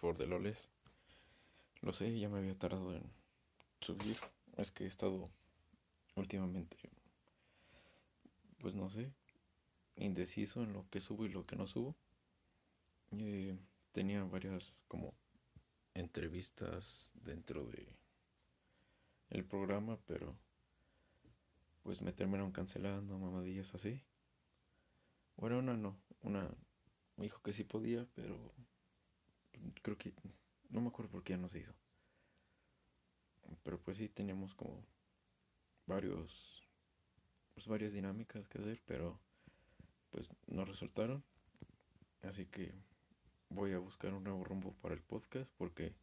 For the Loles. Lo sé, ya me había tardado en subir. Es que he estado últimamente, pues no sé, indeciso en lo que subo y lo que no subo. Eh, tenía varias como entrevistas dentro de el programa, pero pues me terminaron cancelando, mamadillas así. Bueno, una no, una me dijo que sí podía, pero creo que no me acuerdo por qué ya no se hizo. Pero pues sí teníamos como varios pues varias dinámicas que hacer, pero pues no resultaron. Así que voy a buscar un nuevo rumbo para el podcast porque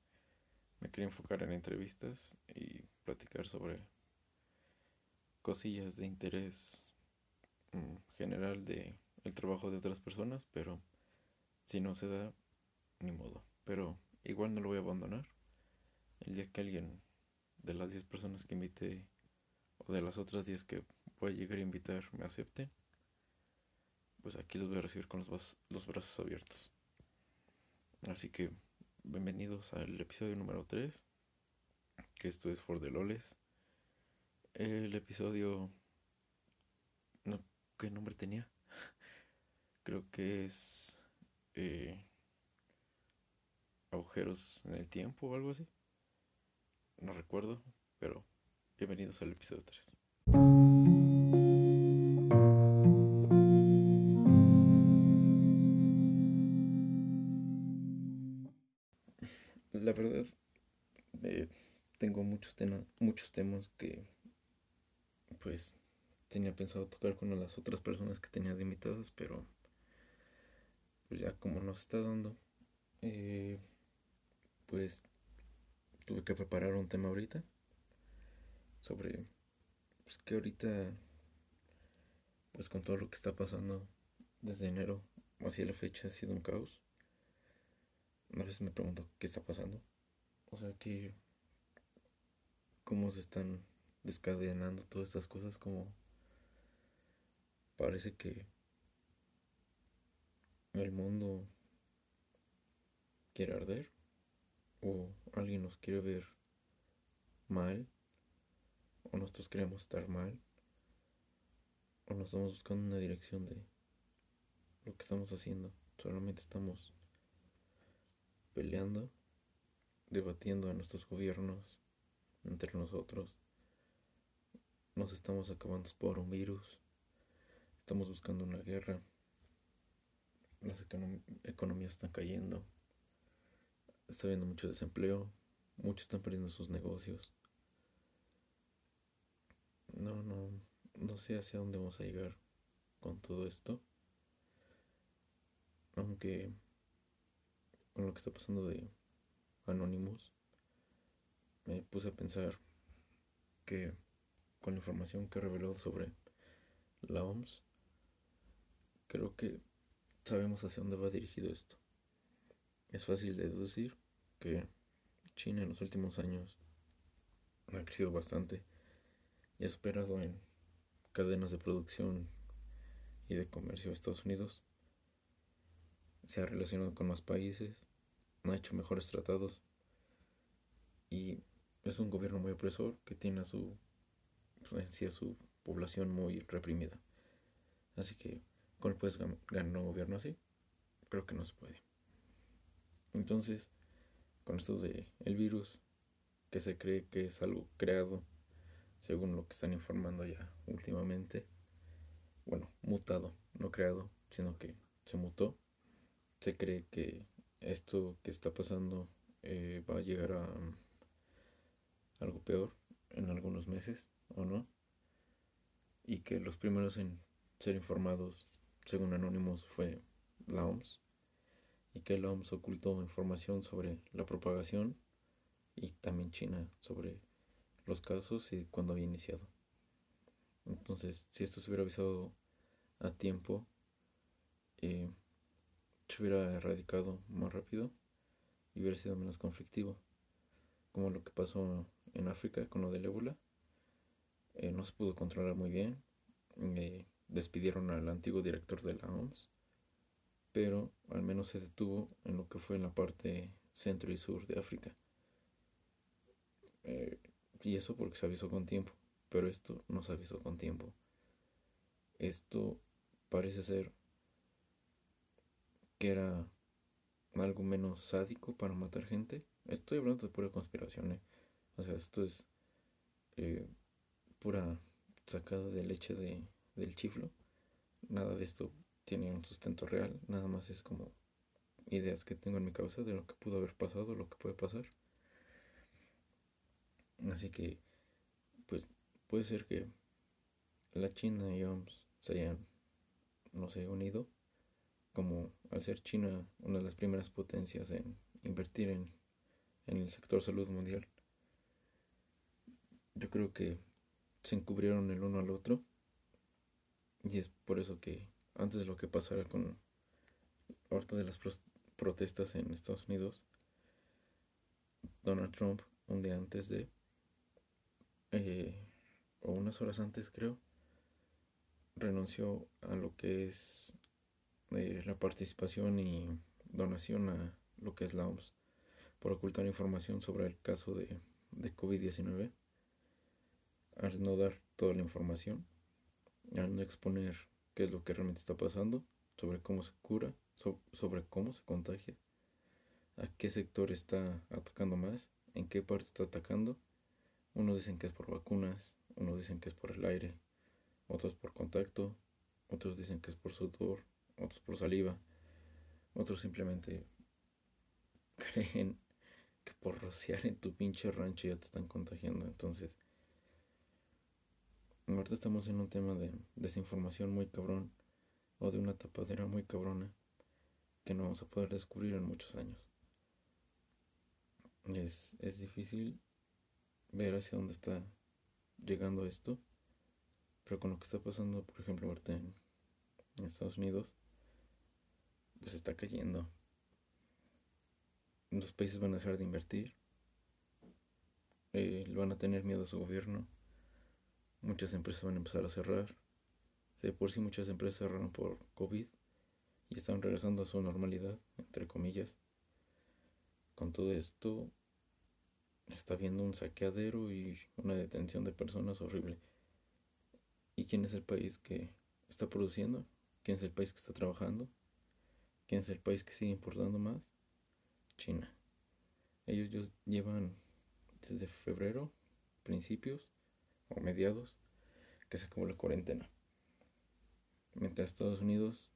me quería enfocar en entrevistas y platicar sobre cosillas de interés mm, general de el trabajo de otras personas, pero si no se da, ni modo. Pero igual no lo voy a abandonar. El día que alguien de las 10 personas que invité o de las otras 10 que voy a llegar a invitar me acepte, pues aquí los voy a recibir con los, los brazos abiertos. Así que bienvenidos al episodio número 3, que esto es For the Loles. El episodio... No, ¿Qué nombre tenía? creo que es eh, agujeros en el tiempo o algo así. No recuerdo, pero bienvenidos al episodio 3. La verdad, eh, tengo muchos, muchos temas que pues tenía pensado tocar con las otras personas que tenía de invitadas, pero pues ya como nos está dando, eh, pues tuve que preparar un tema ahorita sobre pues que ahorita pues con todo lo que está pasando desde enero hacia la fecha ha sido un caos. A veces me pregunto qué está pasando. O sea que cómo se están descadenando todas estas cosas como parece que el mundo quiere arder o alguien nos quiere ver mal o nosotros queremos estar mal o nos estamos buscando una dirección de lo que estamos haciendo. Solamente estamos peleando debatiendo a nuestros gobiernos entre nosotros. Nos estamos acabando por un virus. Estamos buscando una guerra. Las economías están cayendo, está habiendo mucho desempleo, muchos están perdiendo sus negocios. No, no, no sé hacia dónde vamos a llegar con todo esto. Aunque con lo que está pasando de Anonymous, me puse a pensar que con la información que reveló sobre la OMS, creo que sabemos hacia dónde va dirigido esto. Es fácil deducir que China en los últimos años ha crecido bastante y ha superado en cadenas de producción y de comercio a Estados Unidos. Se ha relacionado con más países, ha hecho mejores tratados y es un gobierno muy opresor que tiene a su, pues, su población muy reprimida. Así que ¿Cómo puedes ganar un gobierno así? Creo que no se puede. Entonces, con esto de el virus, que se cree que es algo creado, según lo que están informando ya últimamente, bueno, mutado, no creado, sino que se mutó, se cree que esto que está pasando eh, va a llegar a algo peor en algunos meses o no, y que los primeros en ser informados según Anonymous, fue la OMS, y que la OMS ocultó información sobre la propagación y también China sobre los casos y cuándo había iniciado. Entonces, si esto se hubiera avisado a tiempo, eh, se hubiera erradicado más rápido y hubiera sido menos conflictivo, como lo que pasó en África con lo del ébola. Eh, no se pudo controlar muy bien. Eh, despidieron al antiguo director de la OMS, pero al menos se detuvo en lo que fue en la parte centro y sur de África. Eh, y eso porque se avisó con tiempo, pero esto no se avisó con tiempo. Esto parece ser que era algo menos sádico para matar gente. Estoy hablando de pura conspiración, ¿eh? O sea, esto es eh, pura sacada de leche de, del chiflo. Nada de esto tiene un sustento real, nada más es como ideas que tengo en mi cabeza de lo que pudo haber pasado, lo que puede pasar. Así que, pues puede ser que la China y OMS se hayan, no sé, unido, como al ser China una de las primeras potencias en invertir en, en el sector salud mundial. Yo creo que se encubrieron el uno al otro y es por eso que antes de lo que pasara con ahorita de las protestas en Estados Unidos, Donald Trump un día antes de eh, o unas horas antes creo, renunció a lo que es eh, la participación y donación a lo que es la OMS por ocultar información sobre el caso de, de COVID-19, al no dar toda la información, al no exponer qué es lo que realmente está pasando, sobre cómo se cura, sobre cómo se contagia, a qué sector está atacando más, en qué parte está atacando unos dicen que es por vacunas, unos dicen que es por el aire, otros por contacto, otros dicen que es por sudor, otros por saliva, otros simplemente creen que por rociar en tu pinche rancho ya te están contagiando. Entonces, ahorita estamos en un tema de desinformación muy cabrón o de una tapadera muy cabrona que no vamos a poder descubrir en muchos años. Es, es difícil ver hacia dónde está llegando esto. Pero con lo que está pasando, por ejemplo, ahorita en, Estados Unidos, pues está cayendo. Los países van a dejar de invertir. Eh, van a tener miedo a su gobierno. Muchas empresas van a empezar a cerrar. De por sí muchas empresas cerraron por COVID y están regresando a su normalidad, entre comillas. Con todo esto, está habiendo un saqueadero y una detención de personas horrible. ¿Y quién es el país que está produciendo? ¿Quién es el país que está trabajando? ¿Quién es el país que sigue importando más? China. Ellos llevan desde febrero, principios mediados, que se acabó la cuarentena. Mientras Estados Unidos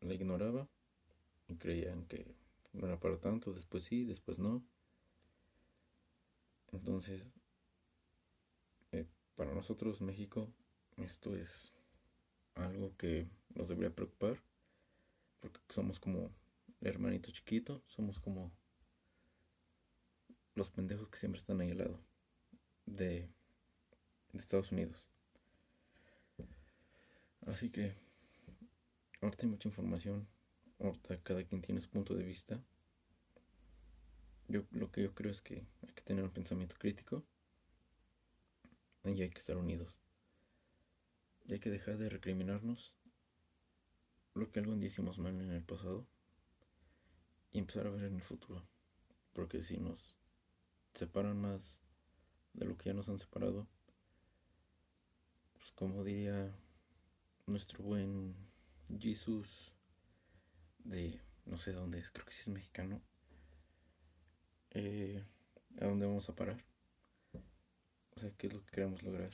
la ignoraba y creían que no era para tanto, después sí, después no. Entonces, eh, para nosotros México, esto es algo que nos debería preocupar, porque somos como hermanito chiquito, somos como los pendejos que siempre están ahí al lado de, de Estados Unidos. Así que, ahorita hay mucha información, ahorita cada quien tiene su punto de vista. Yo lo que yo creo es que hay que tener un pensamiento crítico y hay que estar unidos. Y hay que dejar de recriminarnos lo que algún día hicimos mal en el pasado y empezar a ver en el futuro. Porque si nos separan más de lo que ya nos han separado, como diría nuestro buen Jesús de no sé dónde es, creo que sí es mexicano, eh, a dónde vamos a parar. O sea, qué es lo que queremos lograr.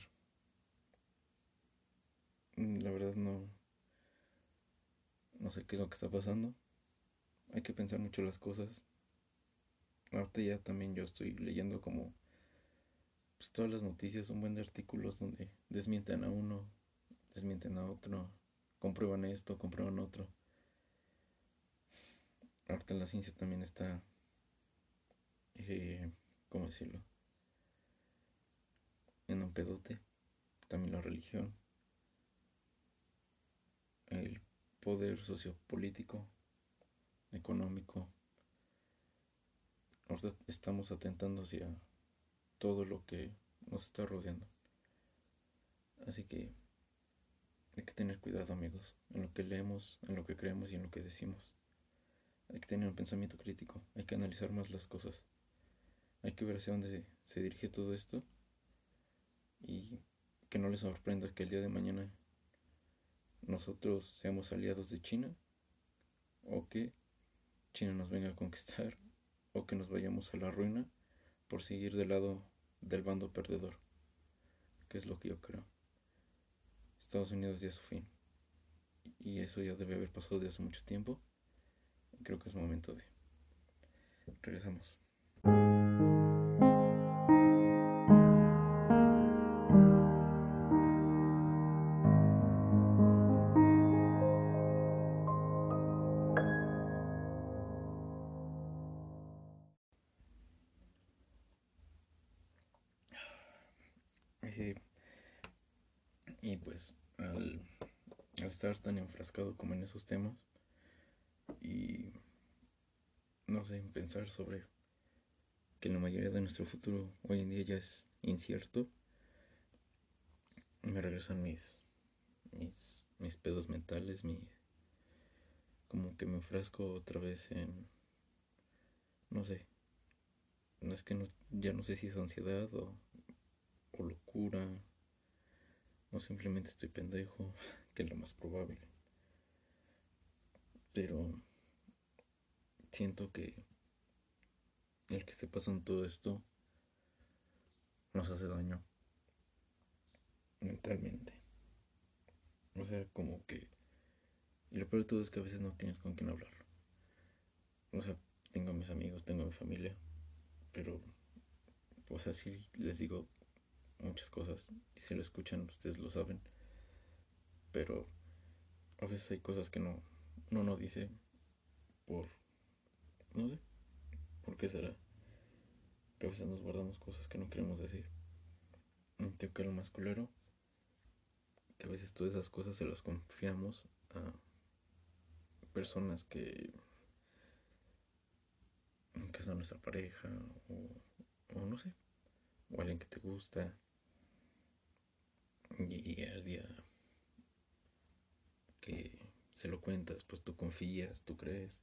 Mm, la verdad no, no sé qué es lo que está pasando. Hay que pensar mucho las cosas. Ahorita ya también yo estoy leyendo como pues, todas las noticias, un buen de artículos donde desmienten a uno, desmienten a otro, comprueban esto, comprueban otro. Ahorita la ciencia también está eh, ¿cómo decirlo? En un pedote, también la religión, el poder sociopolítico, económico. Ahora estamos atentando hacia todo lo que nos está rodeando. Así que Hay que tener cuidado, amigos, en lo que leemos, en lo que creemos y en lo que decimos. Hay que tener un pensamiento crítico, hay que analizar más las cosas. Hay que ver hacia dónde se dirige todo esto y que no les sorprenda que el día de mañana nosotros seamos aliados de China o que China nos venga a conquistar o que nos vayamos a la ruina por seguir del lado del bando perdedor, que es lo que yo creo. Estados Unidos ya es su fin. Y eso ya debe haber pasado de hace mucho tiempo. Creo que es momento de... Regresamos. Y pues al, estar tan enfrascado como en esos temas y no sé, pensar sobre que la mayoría de nuestro futuro hoy en día ya es incierto, me regresan mis, mis, mis pedos mentales, mi, como que me enfrasco otra vez en, no sé, no es que no, ya no sé si es ansiedad o, o locura o simplemente estoy pendejo, que es lo más probable. Pero siento que el que esté pasando todo esto nos hace daño mentalmente. O sea, como que... Y lo peor de todo es que a veces no tienes con quién hablar. O sea, tengo a mis amigos, tengo a mi familia, pero... O sea, sí les digo muchas cosas y si lo escuchan ustedes lo saben pero a veces hay cosas que no uno no dice por no sé por qué será que a veces nos guardamos cosas que no queremos decir. Tengo que lo más culero que a veces todas esas cosas se las confiamos a personas que que son nuestra pareja o, o no sé o alguien que te gusta y el día que se lo cuentas, pues tú confías, tú crees.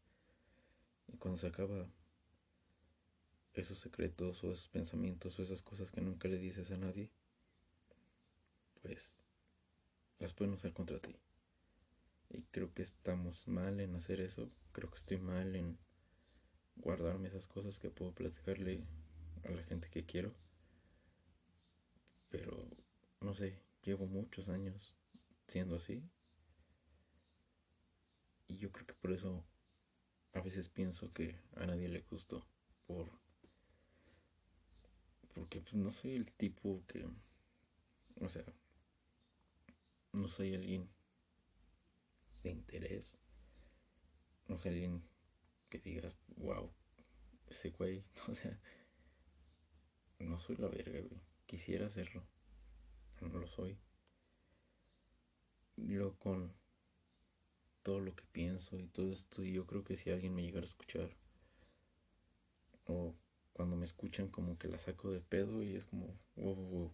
Y cuando se acaba esos secretos o esos pensamientos o esas cosas que nunca le dices a nadie, pues las pueden usar contra ti. Y creo que estamos mal en hacer eso. Creo que estoy mal en guardarme esas cosas que puedo platicarle a la gente que quiero. Pero, no sé, llevo muchos años siendo así. Y yo creo que por eso a veces pienso que a nadie le gustó. Por. Porque pues, no soy el tipo que. O sea. No soy alguien de interés. No soy alguien que digas, wow, ese güey. O sea. No soy la verga, güey. Quisiera hacerlo no lo soy. Yo con todo lo que pienso y todo esto, y yo creo que si alguien me llegara a escuchar, o cuando me escuchan como que la saco de pedo y es como, wow,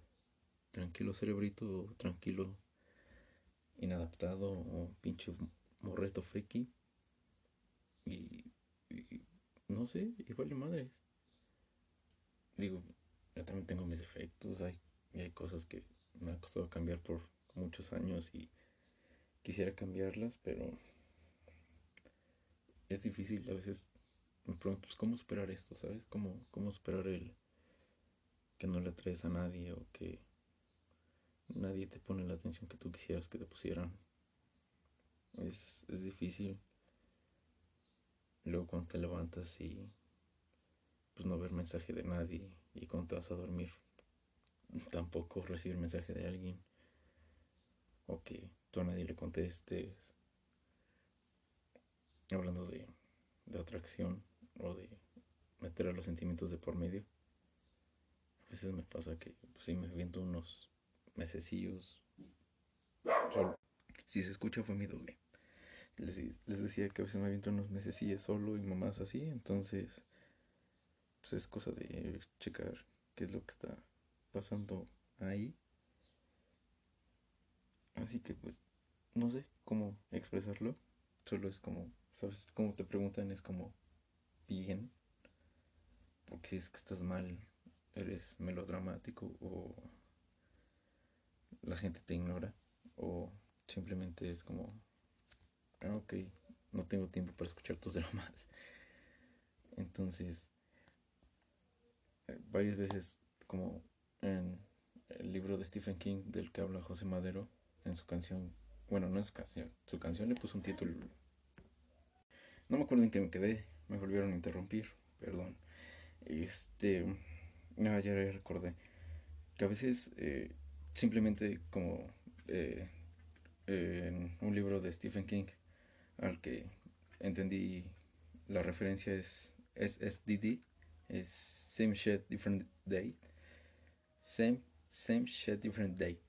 tranquilo cerebrito, tranquilo inadaptado o pinche morreto friki. Y, no sé, igual de madre. Digo, yo también tengo mis defectos, hay, hay cosas que me ha costado cambiar por muchos años y quisiera cambiarlas, pero es difícil a veces. Me pregunto, pues, ¿cómo superar esto? ¿Sabes? ¿Cómo, cómo superar el que no le atraes a nadie o que nadie te pone la atención que tú quisieras que te pusieran? Es, es difícil. Luego cuando te levantas y pues no ver mensaje de nadie y cuando te vas a dormir tampoco recibir mensaje de alguien o que tú a nadie le contestes hablando de, de atracción o de meter a los sentimientos de por medio a veces me pasa que pues, si me viento unos mesecillos. Solo si se escucha fue mi doble. Les, decía que a veces me viento unos mesecillos solo y mamás así entonces pues es cosa de checar qué es lo que está pasando ahí. Así que pues no sé cómo expresarlo. Solo es como, ¿sabes? Como te preguntan, es como bien. Porque si es que estás mal, eres melodramático o la gente te ignora o simplemente es como, ah, ok, no tengo tiempo para escuchar tus dramas. Entonces, eh, varias veces, como en el libro de Stephen King del que habla José Madero, en su canción, bueno, no es su canción, su canción le puso un título. No me acuerdo en qué me quedé, me volvieron a interrumpir, perdón. Este, ah, ya recordé que a veces eh, simplemente como eh, en un libro de Stephen King al que entendí la referencia es SSDD, es Same Shit Different Day. Same, same Shit Different Day.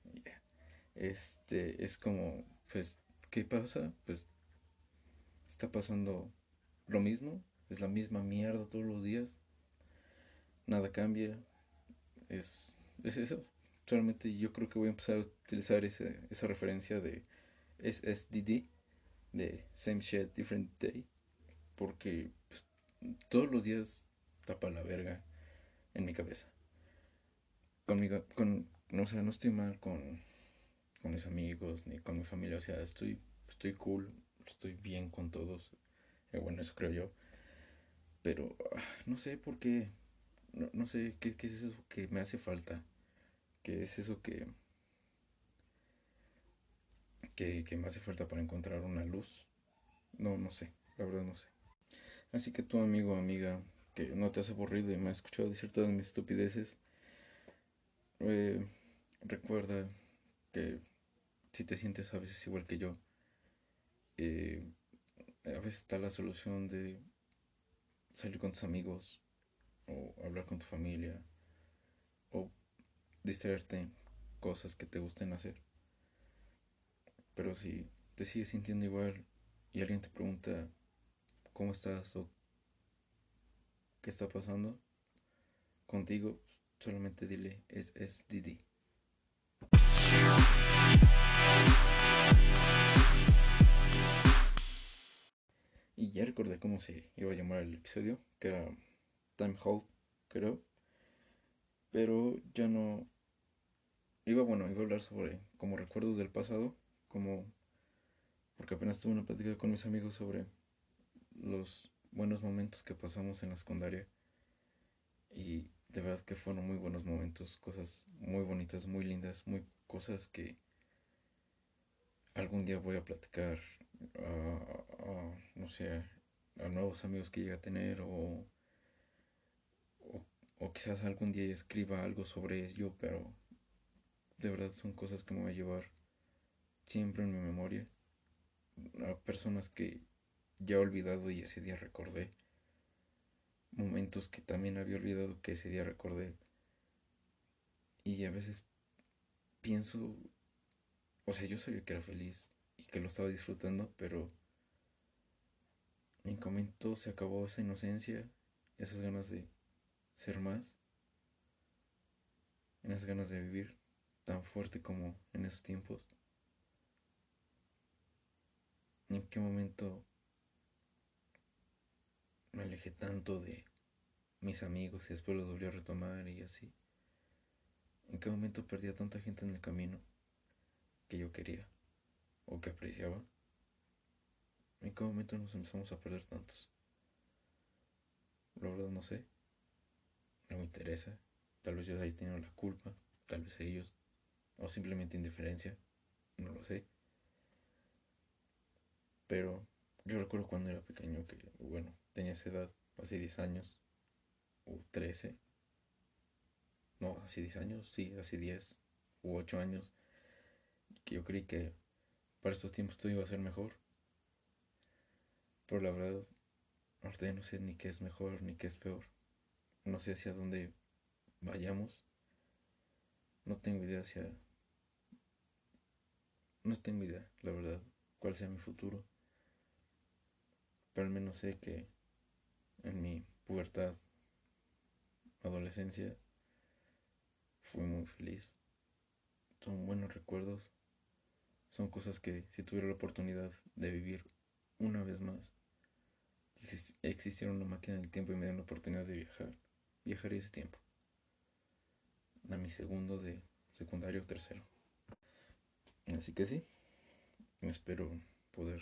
Este es como, pues, ¿qué pasa? Pues está pasando lo mismo, es la misma mierda todos los días, nada cambia, es, es eso. Solamente yo creo que voy a empezar a utilizar ese, esa referencia de SSDD, de Same Shit Different Day, porque pues, todos los días tapa la verga en mi cabeza. Conmigo, con, no, sé, no estoy mal con, con mis amigos ni con mi familia, o sea, estoy, estoy cool, estoy bien con todos, eh, bueno, eso creo yo, pero ah, no sé por qué, no, no sé qué, qué es eso que me hace falta, qué es eso que, que, que me hace falta para encontrar una luz, no, no sé, la verdad no sé. Así que tu amigo o amiga que no te has aburrido y me ha escuchado decir todas mis estupideces, eh, recuerda que si te sientes a veces igual que yo, eh, a veces está la solución de salir con tus amigos o hablar con tu familia o distraerte en cosas que te gusten hacer. Pero si te sigues sintiendo igual y alguien te pregunta cómo estás o qué está pasando contigo, solamente dile es, Didi. Y ya recordé cómo se iba a llamar el episodio, que era Time Hold, creo. Pero ya no. Iba, bueno, iba a hablar sobre como recuerdos del pasado, como. Porque apenas tuve una plática con mis amigos sobre los buenos momentos que pasamos en la secundaria. Y de verdad que fueron muy buenos momentos, cosas muy bonitas, muy lindas, muy cosas que algún día voy a platicar, a, no sé, a nuevos amigos que llegue a tener o, o, quizás algún día escriba algo sobre ello, pero de verdad son cosas que me voy a llevar siempre en mi memoria, a personas que ya he olvidado y ese día recordé, momentos que también había olvidado que ese día recordé, y a veces pienso o sea, yo sabía que era feliz y que lo estaba disfrutando, pero en momento se acabó esa inocencia, esas ganas de ser más, esas ganas de vivir tan fuerte como en esos tiempos. ¿En qué momento me alejé tanto de mis amigos y después los volví a retomar y así? ¿En qué momento perdí a tanta gente en el camino? que yo quería o que apreciaba, ¿en qué momento nos empezamos a perder tantos? La verdad no sé, no me interesa, tal vez yo haya tenido la culpa, tal vez ellos, o simplemente indiferencia, no lo sé. Pero yo recuerdo cuando era pequeño que, bueno, tenía esa edad, hace 10 años, o 13, no, hace 10 años, sí, hace 10 u 8 años, que yo creí que para estos tiempos todo iba a ser mejor. Pero la verdad, ahorita ya no sé ni qué es mejor ni qué es peor. No sé hacia dónde vayamos. No tengo idea hacia... No tengo idea, la verdad, cuál sea mi futuro. Pero al menos sé que en mi pubertad, adolescencia, fui muy feliz. Son buenos recuerdos son cosas que si tuviera la oportunidad de vivir una vez más, existiera una máquina del tiempo y me diera la oportunidad de viajar, viajaría ese tiempo. A mi segundo de secundario o tercero. Así que sí, espero poder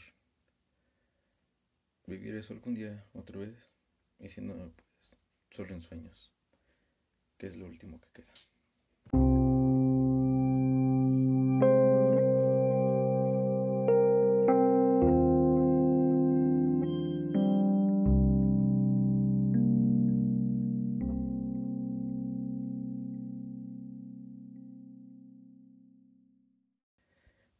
vivir eso algún día otra vez y si no, pues solo en sueños, que es lo último que queda.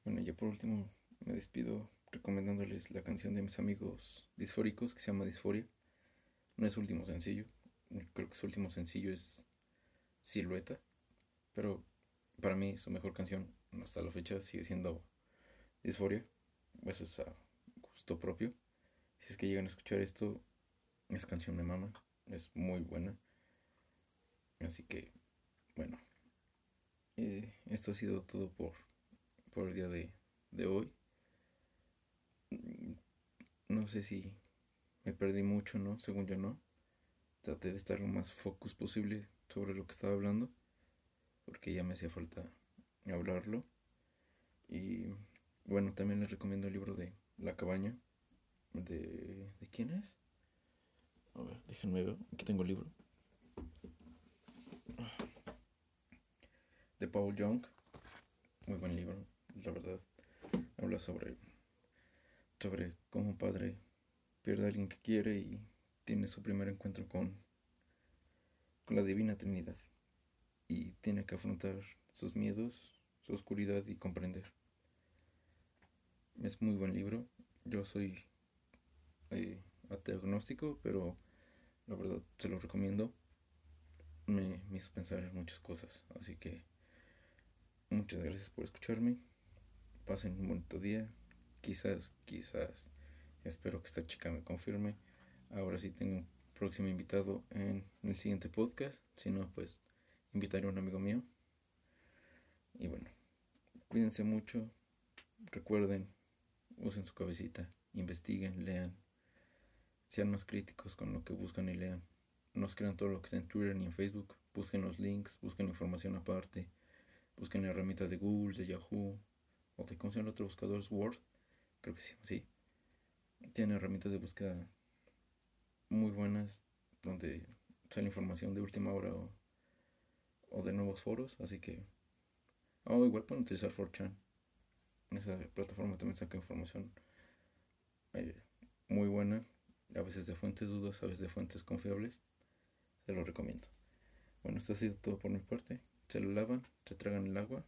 Bueno, ya por último me despido recomendándoles la canción de mis amigos disfóricos que se llama Disforia. No es su último sencillo, creo que su último sencillo es Silueta, pero para mí su mejor canción hasta la fecha sigue siendo Disforia. Eso es a gusto propio. Si es que llegan a escuchar esto, esa canción me mama, es muy buena. Así que, bueno, eh, esto ha sido todo por por el día de, de hoy. No sé si me perdí mucho, ¿no? Según yo no. Traté de estar lo más focus posible sobre lo que estaba hablando. Porque ya me hacía falta hablarlo. Y bueno, también les recomiendo el libro de La cabaña. ¿De, ¿de quién es? A ver, déjenme ver. Aquí tengo el libro. De Paul Young. Muy buen libro la verdad. Habla sobre, sobre cómo padre pierde a alguien que quiere y tiene su primer encuentro con, con la Divina Trinidad. Y tiene que afrontar sus miedos, su oscuridad y comprender. Es muy buen libro. Yo soy eh, agnóstico, pero la verdad se lo recomiendo. Me, me hizo pensar en muchas cosas. Así que muchas gracias por escucharme pasen un bonito día. Quizás, quizás, espero que esta chica me confirme. Ahora sí tengo un próximo invitado en el siguiente podcast. Si no, pues invitaré a un amigo mío. Y bueno, cuídense mucho. Recuerden, usen su cabecita, investiguen, lean. Sean más críticos con lo que buscan y lean. No crean todo lo que está en Twitter ni en Facebook. Busquen los links, busquen información aparte. Busquen herramientas de Google, de Yahoo, o de cómo se llama el otro buscador, Word, creo que sí, sí. Tiene herramientas de búsqueda muy buenas donde sale información de última hora o, de nuevos foros, así que oh, igual pueden utilizar 4chan. En esa plataforma también saca información eh, muy buena, a veces de fuentes dudas, a veces de fuentes confiables. Se lo recomiendo. Bueno, esto ha sido todo por mi parte. Se lo lavan, se tragan el agua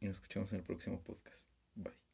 y nos escuchamos en el próximo podcast. Bye.